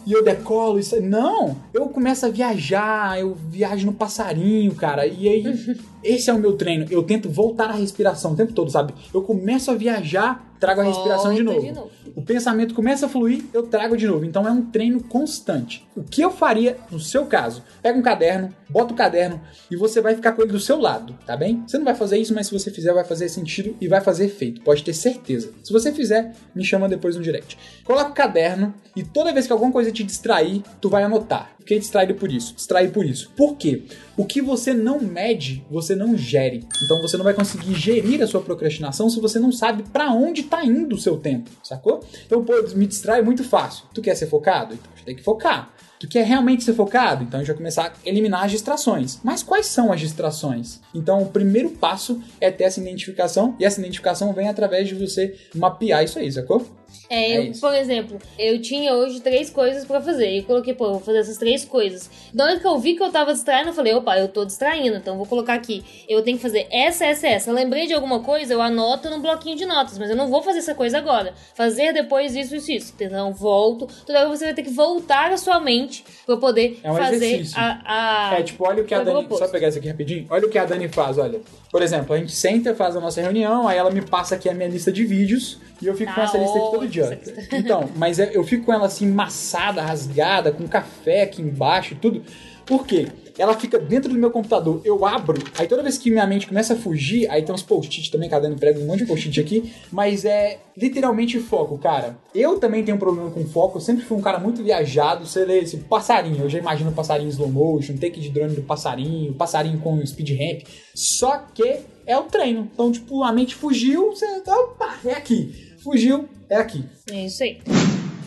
e eu decolo isso. Não, eu começo a viajar, eu viajo no passarinho, cara. E aí, esse é o meu treino. Eu tento voltar à respiração o tempo todo, sabe? Eu começo a viajar, trago a respiração de novo. de novo. O pensamento começa a fluir, eu trago de novo. Então é um treino constante. O que eu faria no seu caso? Pega um caderno, bota o caderno e você vai ficar com ele do seu lado, tá bem? Você não vai fazer isso, mas se você fizer, vai fazer sentido e vai fazer efeito. Pode ter certeza. Se você fizer, me chama depois no direct. Coloca o caderno e toda vez que alguma coisa te distrair, tu vai anotar. Fiquei distraído por isso, distraído por isso. Por quê? O que você não mede, você não gere. Então você não vai conseguir gerir a sua procrastinação se você não sabe pra onde tá indo o seu tempo, sacou? Então, pô, me distrai muito fácil. Tu quer ser focado? Então você tem que focar. Tu quer realmente ser focado? Então a gente vai começar a eliminar as distrações. Mas quais são as distrações? Então o primeiro passo é ter essa identificação e essa identificação vem através de você mapear isso aí, sacou? É, É eu, por exemplo, eu tinha hoje três coisas pra fazer. E coloquei, pô, eu vou fazer essas três coisas. Na hora que eu vi que eu tava distraindo, eu falei, opa, eu tô distraindo, então eu vou colocar aqui. Eu tenho que fazer essa, essa, essa. Eu lembrei de alguma coisa, eu anoto num bloquinho de notas, mas eu não vou fazer essa coisa agora. Fazer depois isso, isso, isso. Então, volto. Toda hora você vai ter que voltar a sua mente pra poder É um fazer exercício. a, a. É, tipo, olha o que a Dani. Só pegar isso aqui rapidinho. Olha o que a Dani faz, olha. Por exemplo, a gente senta, faz a nossa reunião, aí ela me passa aqui a minha lista de vídeos e eu fico Tá com essa lista aqui todo dia. Então, mas é- eu fico com ela assim, maçada, rasgada, com café aqui embaixo e tudo. Por quê? Ela fica dentro do meu computador, eu abro, aí toda vez que minha mente começa a fugir, aí tem uns post-it também, cada ano prega um monte de post-it aqui, mas é literalmente foco, cara. Eu também tenho um problema com foco, eu sempre fui um cara muito viajado, você lê esse passarinho, eu já imagino passarinho slow motion, take de drone do passarinho, passarinho com speed ramp, só que é o treino. Então, tipo, a mente fugiu, você, opa, é aqui. Fugiu, é aqui. É isso aí.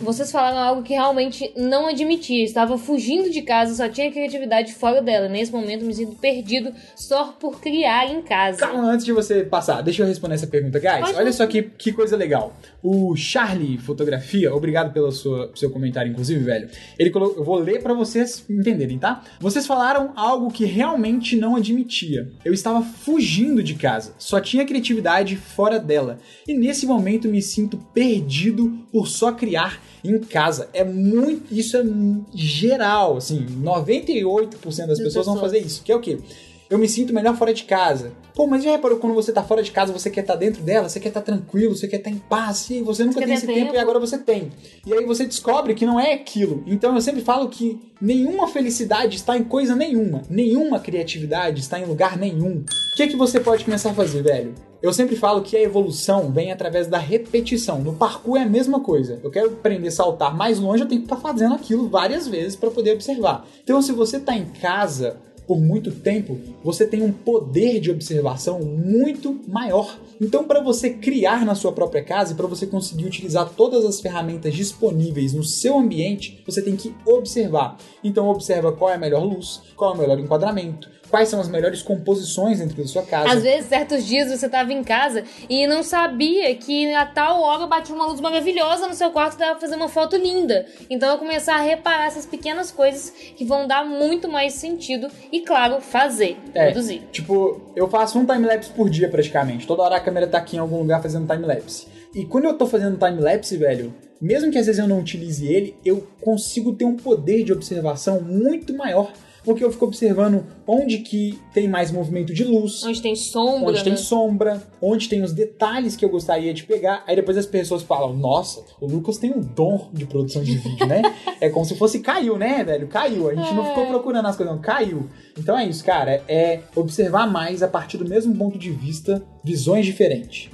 Vocês falaram algo que realmente não admitia. Estava fugindo de casa, só tinha criatividade fora dela. Nesse momento me sinto perdido só por criar em casa. Calma, antes de você passar, deixa eu responder essa pergunta. Guys, Pode olha só que, que coisa legal. O Charlie Fotografia, obrigado pelo sua, seu comentário, inclusive, velho. Ele colocou, eu vou ler pra vocês entenderem, tá? Vocês falaram algo que realmente não admitia. Eu estava fugindo de casa, só tinha criatividade fora dela. E nesse momento me sinto perdido por só criar em casa. É muito. Isso é geral, assim. 98% das pessoas vão pessoas. fazer isso. Que é o quê? Eu me sinto melhor fora de casa. Pô, mas já reparou quando você tá fora de casa, você quer estar dentro dela, você quer estar tranquilo, você quer estar em paz, e você nunca quer tem esse tempo. tempo. e agora você tem. E aí você descobre que não é aquilo. Então eu sempre falo que nenhuma felicidade está em coisa nenhuma, nenhuma criatividade está em lugar nenhum. O que é que você pode começar a fazer, velho? Eu sempre falo que a evolução vem através da repetição. No parkour é a mesma coisa. Eu quero aprender a saltar mais longe, eu tenho que estar fazendo aquilo várias vezes para poder observar. Então, se você está em casa, por muito tempo, você tem um poder de observação muito maior. Então, para você criar na sua própria casa e para você conseguir utilizar todas as ferramentas disponíveis no seu ambiente, você tem que observar. Então, observa qual é a melhor luz, qual é o melhor enquadramento, quais são as melhores composições dentro da sua casa. Às vezes, certos dias você tava em casa e não sabia que a tal hora batia uma luz maravilhosa no seu quarto e dava pra fazer uma foto linda. Então eu começar a reparar essas pequenas coisas que vão dar muito mais sentido e, claro, fazer, É, produzir. Tipo, eu faço um timelapse por dia praticamente. Toda hora a câmera tá aqui em algum lugar fazendo timelapse. E quando eu tô fazendo timelapse, velho, mesmo que às vezes eu não utilize ele, eu consigo ter um poder de observação muito maior. Porque eu fico observando onde que tem mais movimento de luz, Onde tem sombra. onde tem né? sombra, onde tem os detalhes que eu gostaria de pegar. Aí depois as pessoas falam: Nossa, o Lucas tem um dom de produção de vídeo, né? é como se fosse caiu, né, velho? Caiu. A gente não É. ficou procurando as coisas, não. Caiu. Então é isso, cara. É observar mais a partir do mesmo ponto de vista, visões diferentes.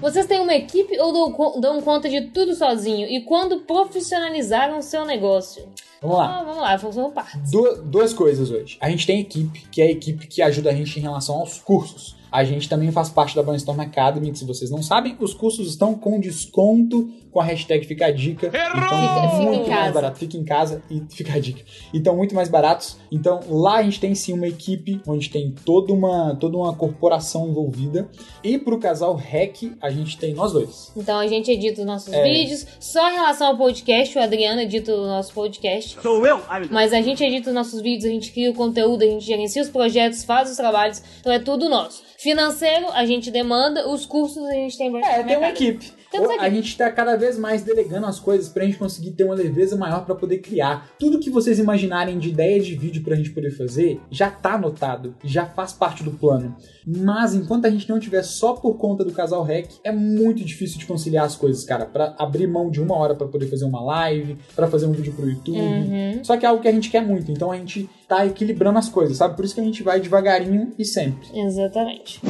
Vocês têm uma equipe ou dão, co- dão conta de tudo sozinho? E quando profissionalizaram o seu negócio? Vamos lá. Ah, vamos lá, função parte. Du- duas coisas hoje. A gente tem equipe, que é a equipe que ajuda a gente em relação aos cursos. A gente também faz parte da Brainstorm Academy, que se vocês não sabem, os cursos estão com desconto com a hashtag Fica a Dica. Então, Fica- fica em muito mais casa. barato. Fica em casa e fica a dica. Então, muito mais baratos. Então, lá a gente tem sim uma equipe, onde tem toda uma, toda uma corporação envolvida. E pro casal REC, a gente tem nós dois. Então a gente edita os nossos É. vídeos. Só em relação ao podcast, o Adriano edita o nosso podcast. Sou eu? Ai. Mas a gente edita os nossos vídeos, a gente cria o conteúdo, a gente gerencia os projetos, faz os trabalhos. Então é tudo nosso. Financeiro, a gente demanda. Os cursos, a gente tem É, tem uma equipe. Temos A equipe. gente tá cada vez mais delegando as coisas pra gente conseguir ter uma leveza maior pra poder criar. Tudo que vocês imaginarem de ideia de vídeo pra gente poder fazer, já tá anotado, já faz parte do plano. Mas enquanto a gente não tiver só por conta do casal REC, é muito difícil de conciliar as coisas, cara. Pra abrir mão de uma hora pra poder fazer uma live, pra fazer um vídeo pro YouTube. Uhum. Só que é algo que a gente quer muito, então a gente tá equilibrando as coisas, sabe? Por isso que a gente vai devagarinho e sempre. Exatamente.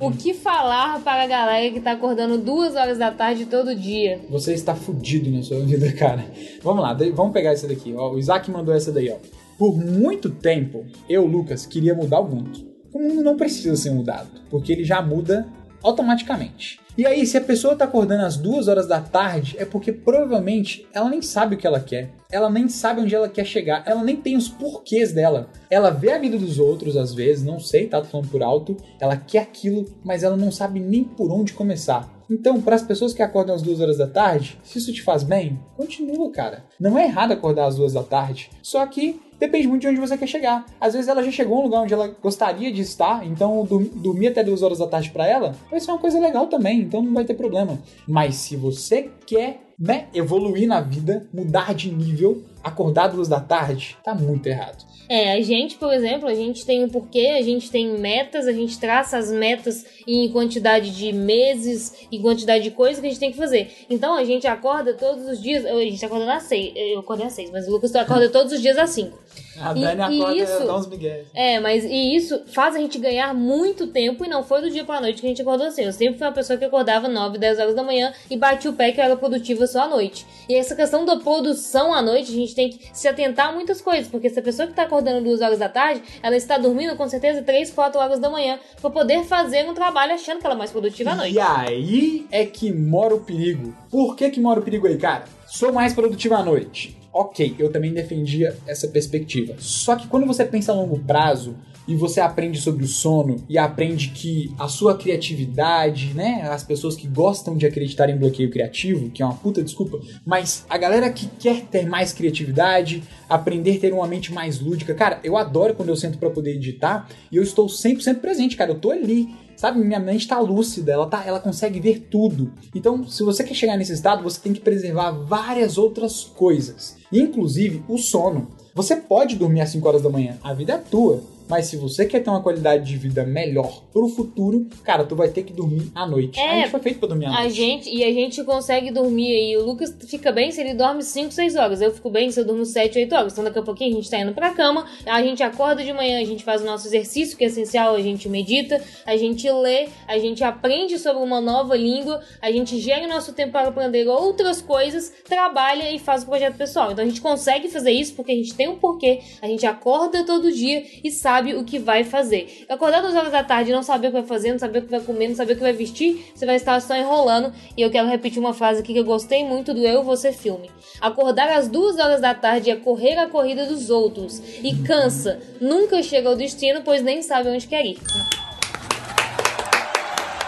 O que falar para a galera que tá acordando duas horas da tarde todo dia? Você está fudido na sua vida, cara. Vamos lá, vamos pegar essa daqui. Ó, o Isaac mandou essa daí, ó. Por muito tempo, eu, Lucas, queria mudar o mundo. O mundo não precisa ser mudado, porque ele já muda automaticamente. E aí, se a pessoa tá acordando às duas horas da tarde, é porque provavelmente ela nem sabe o que ela quer. Ela nem sabe onde ela quer chegar. Ela nem tem os porquês dela. Ela vê a vida dos outros, às vezes, não sei, tá? Falando por alto. Ela quer aquilo, mas ela não sabe nem por onde começar. Então, para as pessoas que acordam às duas horas da tarde, se isso te faz bem, continua, cara. Não é errado acordar às duas da tarde. Só que depende muito de onde você quer chegar. Às vezes ela já chegou a um lugar onde ela gostaria de estar, então dormir até duas horas da tarde para ela vai ser uma coisa legal também, então não vai ter problema. Mas se você quer né, evoluir na vida, mudar de nível, acordar duas da tarde, tá muito errado. É, a gente, por exemplo, a gente tem um porquê, a gente tem metas, a gente traça as metas em quantidade de meses, em quantidade de coisas que a gente tem que fazer. Então a gente acorda todos os dias, a gente acorda às seis, eu acordei às seis, mas o Lucas acorda todos os dias às cinco. A E- Dani e acorda isso- e dá uns migués. É, mas e isso faz a gente ganhar muito tempo e não foi do dia pra noite que a gente acordou assim. Eu sempre fui uma pessoa que acordava 9, 10 horas da manhã e batia o pé que eu era produtiva só à noite. E essa questão da produção à noite, a gente tem que se atentar a muitas coisas, porque se a pessoa que tá acordando 2 horas da tarde, ela está dormindo com certeza 3, 4 horas da manhã pra poder fazer um trabalho achando que ela é mais produtiva à noite. E aí é que mora o perigo. Por que que mora o perigo aí, cara? Sou mais produtivo à noite. Ok, eu também defendia essa perspectiva. Só que quando você pensa a longo prazo e você aprende sobre o sono e aprende que a sua criatividade, né, as pessoas que gostam de acreditar em bloqueio criativo, que é uma puta desculpa, mas a galera que quer ter mais criatividade, aprender a ter uma mente mais lúdica, cara, eu adoro quando eu sento pra poder editar e eu estou 100% presente, cara, eu tô ali Sabe, minha mente tá lúcida, ela, tá, ela consegue ver tudo. Então, se você quer chegar nesse estado, você tem que preservar várias outras coisas. Inclusive o sono. Você pode dormir às 5 horas da manhã, a vida é tua. Mas se você quer ter uma qualidade de vida melhor pro futuro, cara, tu vai ter que dormir à noite. É, a gente foi feito pra dormir à A noite. gente, e a gente consegue dormir aí. O Lucas fica bem se ele dorme 5, 6 horas. Eu fico bem se eu durmo 7, 8 horas. Então daqui a pouquinho a gente tá indo pra cama, a gente acorda de manhã, a gente faz o nosso exercício, que é essencial, a gente medita, a gente lê, a gente aprende sobre uma nova língua, a gente gera o nosso tempo para aprender outras coisas, trabalha e faz o projeto pessoal. Então a gente consegue fazer isso porque a gente tem um porquê, a gente acorda todo dia e sabe o que vai fazer. Acordar duas horas da tarde e não saber o que vai fazer, não saber o que vai comer, não saber o que vai vestir, você vai estar só enrolando. E eu quero repetir uma frase aqui que eu gostei muito do Eu Você Filme. Acordar às duas horas da tarde é correr a corrida dos outros. E cansa. Nunca chega ao destino, pois nem sabe onde quer ir.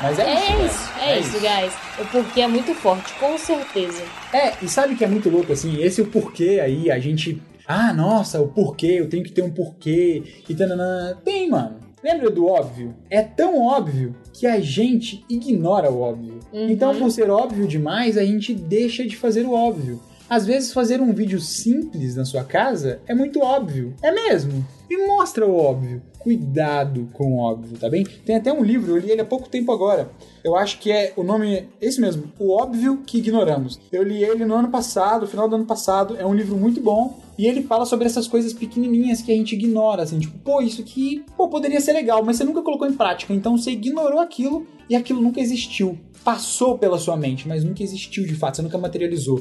Mas é, É isso. isso, velho. é isso, guys. O porquê é muito forte, com certeza. É, e sabe que é muito louco assim? Esse é o porquê aí, a gente. Ah, nossa, o porquê, eu tenho que ter um porquê. E tananã. Tem, mano. Lembra do óbvio? É tão óbvio que a gente ignora o óbvio. Uhum. Então, por ser óbvio demais, a gente deixa de fazer o óbvio. Às vezes, fazer um vídeo simples na sua casa é muito óbvio. É mesmo. E mostra o óbvio. Cuidado com o óbvio, tá bem? Tem até um livro, eu li ele há pouco tempo agora. Eu acho que é o nome, é esse mesmo, O Óbvio que Ignoramos. Eu li ele no ano passado, no final do ano passado. É um livro muito bom. E ele fala sobre essas coisas pequenininhas que a gente ignora, assim, tipo, pô, isso aqui, pô, poderia ser legal, mas você nunca colocou em prática. Então você ignorou aquilo e aquilo nunca existiu. Passou pela sua mente, mas nunca existiu de fato, você nunca materializou.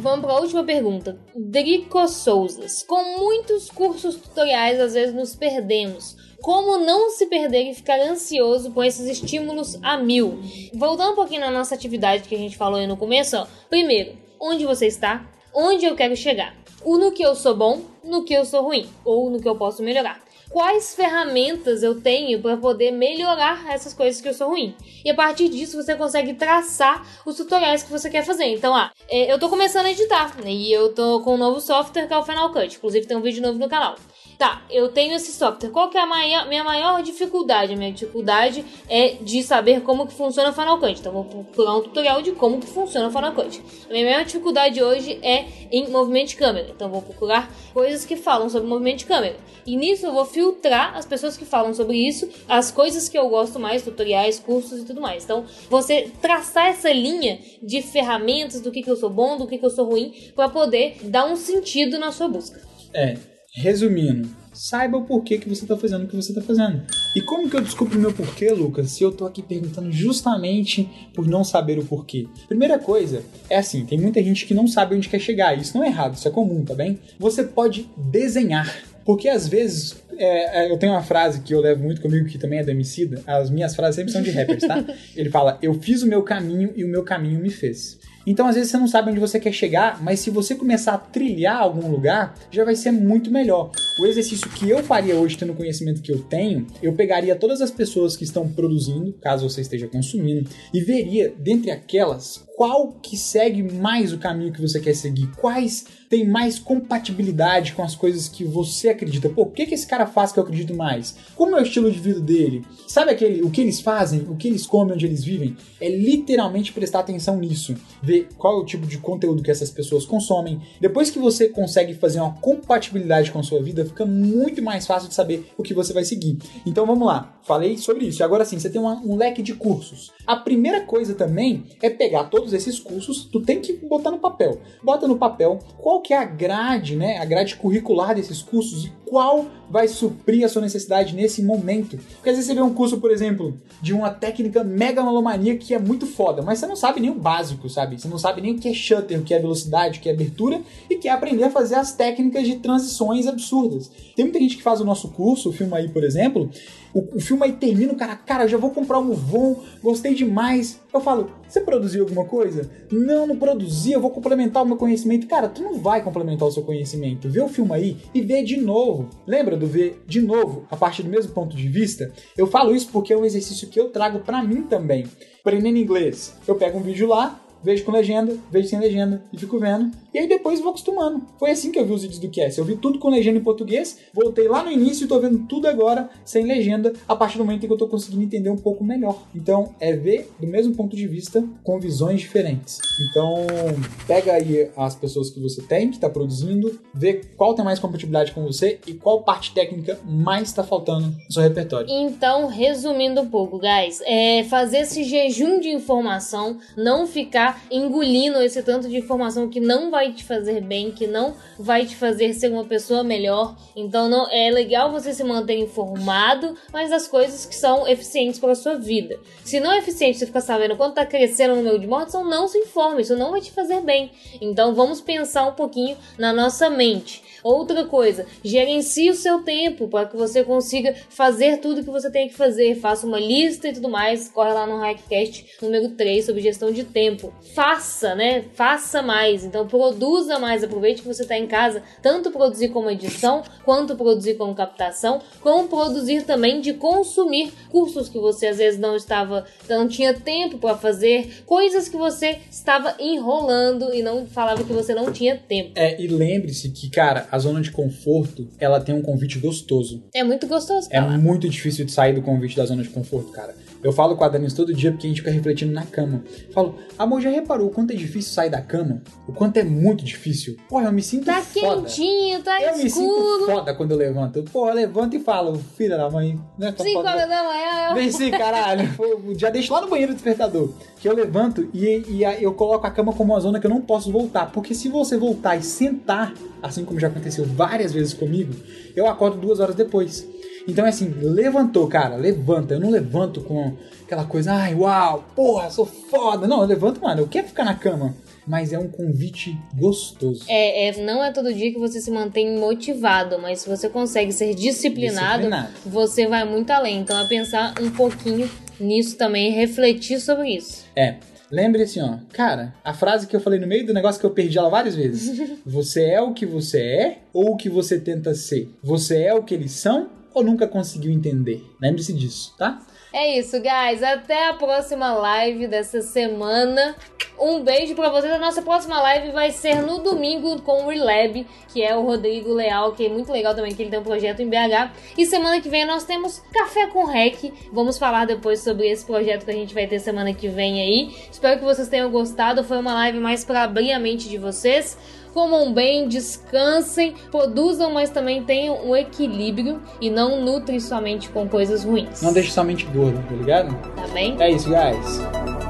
Vamos para a última pergunta. Drico Souzas. Com muitos cursos tutoriais, às vezes nos perdemos. Como não se perder e ficar ansioso com esses estímulos a mil? Voltando um pouquinho na nossa atividade que a gente falou aí no começo, ó. Primeiro, onde você está? Onde eu quero chegar? O no que eu sou bom, no que eu sou ruim, ou no que eu posso melhorar quais ferramentas eu tenho para poder melhorar essas coisas que eu sou ruim. E a partir disso você consegue traçar os tutoriais que você quer fazer. Então, ah, eu tô começando a editar e eu tô com um novo software que é o Final Cut. Inclusive tem um vídeo novo no canal. Tá, eu tenho esse software. Qual que é a maior, minha maior dificuldade? A minha dificuldade é de saber como que funciona o Final Cut. Então vou procurar um tutorial de como que funciona o Final Cut. A minha maior dificuldade hoje é em movimento de câmera. Então vou procurar coisas que falam sobre movimento de câmera. E nisso eu vou filtrar as pessoas que falam sobre isso, as coisas que eu gosto mais, tutoriais, cursos e tudo mais. Então, você traçar essa linha de ferramentas do que, que eu sou bom, do que, que eu sou ruim, para poder dar um sentido na sua busca. É, resumindo, saiba o porquê que você tá fazendo o que você tá fazendo. E como que eu descubro o meu porquê, Lucas, se eu tô aqui perguntando justamente por não saber o porquê? Primeira coisa, é assim, tem muita gente que não sabe onde quer chegar, isso não é errado, isso é comum, tá bem? Você pode desenhar. Porque às vezes, é, é, eu tenho uma frase que eu levo muito comigo, que também é da Emicida, as minhas frases sempre são de rappers, tá? Ele fala, eu fiz o meu caminho e o meu caminho me fez. Então, às vezes, você não sabe onde você quer chegar, mas se você começar a trilhar algum lugar, já vai ser muito melhor. O exercício que eu faria hoje, tendo o conhecimento que eu tenho, eu pegaria todas as pessoas que estão produzindo, caso você esteja consumindo, e veria, dentre aquelas, qual que segue mais o caminho que você quer seguir, quais tem mais compatibilidade com as coisas que você acredita. Pô, o que, que esse cara faz que eu acredito mais? Como é o estilo de vida dele? Sabe aquele, o que eles fazem, o que eles comem, onde eles vivem? É literalmente prestar atenção nisso. Ver qual é o tipo de conteúdo que essas pessoas consomem. Depois que você consegue fazer uma compatibilidade com a sua vida, fica muito mais fácil de saber o que você vai seguir. Então vamos lá, falei sobre isso. Agora sim, você tem uma, um leque de cursos. A primeira coisa também é pegar todos esses cursos, tu tem que botar no papel. Bota no papel qual que é a grade, né? A grade curricular desses cursos e qual vai suprir a sua necessidade nesse momento. Porque às vezes você vê um curso, por exemplo, de uma técnica megalomania que é muito foda, mas você não sabe nem o básico, sabe? Você não sabe nem o que é shutter, o que é velocidade, o que é abertura e quer aprender a fazer as técnicas de transições absurdas. Tem muita gente que faz o nosso curso, o filme aí, por exemplo, o, o filme aí termina, o cara, cara, já vou comprar um Von, gostei demais. Eu falo, você produziu alguma coisa? Não, não produzi, eu vou complementar o meu conhecimento. Cara, tu não vai complementar o seu conhecimento. Vê o filme aí e vê de novo. Lembra do ver de novo, a partir do mesmo ponto de vista? Eu falo isso porque é um exercício que eu trago para mim também. Aprendendo inglês, eu pego um vídeo lá, vejo com legenda, vejo sem legenda e fico vendo E aí depois vou acostumando. Foi assim que eu vi os vídeos do Cass. Eu vi tudo com legenda em português, voltei lá no início e tô vendo tudo agora sem legenda, a partir do momento em que eu tô conseguindo entender um pouco melhor. Então, é ver do mesmo ponto de vista com visões diferentes. Então, pega aí as pessoas que você tem, que está produzindo, vê qual tem mais compatibilidade com você e qual parte técnica mais está faltando no seu repertório. Então, resumindo um pouco, guys, é fazer esse jejum de informação, não ficar engolindo esse tanto de informação que não vai te fazer bem, que não vai te fazer ser uma pessoa melhor. Então, não é legal você se manter informado, mas das coisas que são eficientes para a sua vida. Se não é eficiente você ficar sabendo quanto está crescendo o número de mortes, então não se informe, isso não vai te fazer bem. Então, vamos pensar um pouquinho na nossa mente. Outra coisa, gerencie o seu tempo para que você consiga fazer tudo que você tem que fazer. Faça uma lista e tudo mais. Corre lá no Hackcast número 3 sobre gestão de tempo. Faça, né? Faça mais. Então produza mais. Aproveite que você está em casa, tanto produzir como edição, quanto produzir como captação, como produzir também de consumir cursos que você às vezes não estava, não tinha tempo para fazer, coisas que você estava enrolando e não falava que você não tinha tempo. É, e lembre-se que, cara, a zona de conforto, ela tem um convite gostoso. É muito gostoso, cara. É muito difícil de sair do convite da zona de conforto, cara. Eu falo com a Danis todo dia porque a gente fica refletindo na cama. Falo, amor, já reparou o quanto é difícil sair da cama? O quanto é muito difícil? Porra, eu me sinto tá foda. quentinho, tá eu escuro. Eu me sinto foda quando eu levanto. Porra, eu levanto e falo, filha da mãe, né? Sim, como da manhã. Vem sim, caralho. já deixo lá no banheiro do despertador. Que eu levanto e, e eu coloco a cama como uma zona que eu não posso voltar. Porque se você voltar e sentar, assim como já aconteceu várias vezes comigo, eu acordo duas horas depois. Então é assim, levantou, cara, levanta. Eu não levanto com aquela coisa, ai, uau, porra, sou foda. Não, eu levanto, mano, eu quero ficar na cama. Mas é um convite gostoso. É, é, não é todo dia que você se mantém motivado, mas se você consegue ser disciplinado, disciplinado. você vai muito além. Então é pensar um pouquinho nisso também, refletir sobre isso. É. Lembre assim, ó, cara, a frase que eu falei no meio do negócio que eu perdi ela várias vezes. você é o que você é ou o que você tenta ser? Você é o que eles são ou nunca conseguiu entender? Lembre-se disso, tá? É isso, guys. Até a próxima live dessa semana. Um beijo para vocês. A nossa próxima live vai ser no domingo com o Relab, que é o Rodrigo Leal, que é muito legal também, que ele tem um projeto em BH. E semana que vem nós temos Café com Rec. Vamos falar depois sobre esse projeto que a gente vai ter semana que vem aí. Espero que vocês tenham gostado. Foi uma live mais para abrir a mente de vocês comam bem, descansem, produzam, mas também tenham um equilíbrio e não nutrem somente com coisas ruins. Não deixe somente gordo, tá ligado? Tá bem? É isso, guys.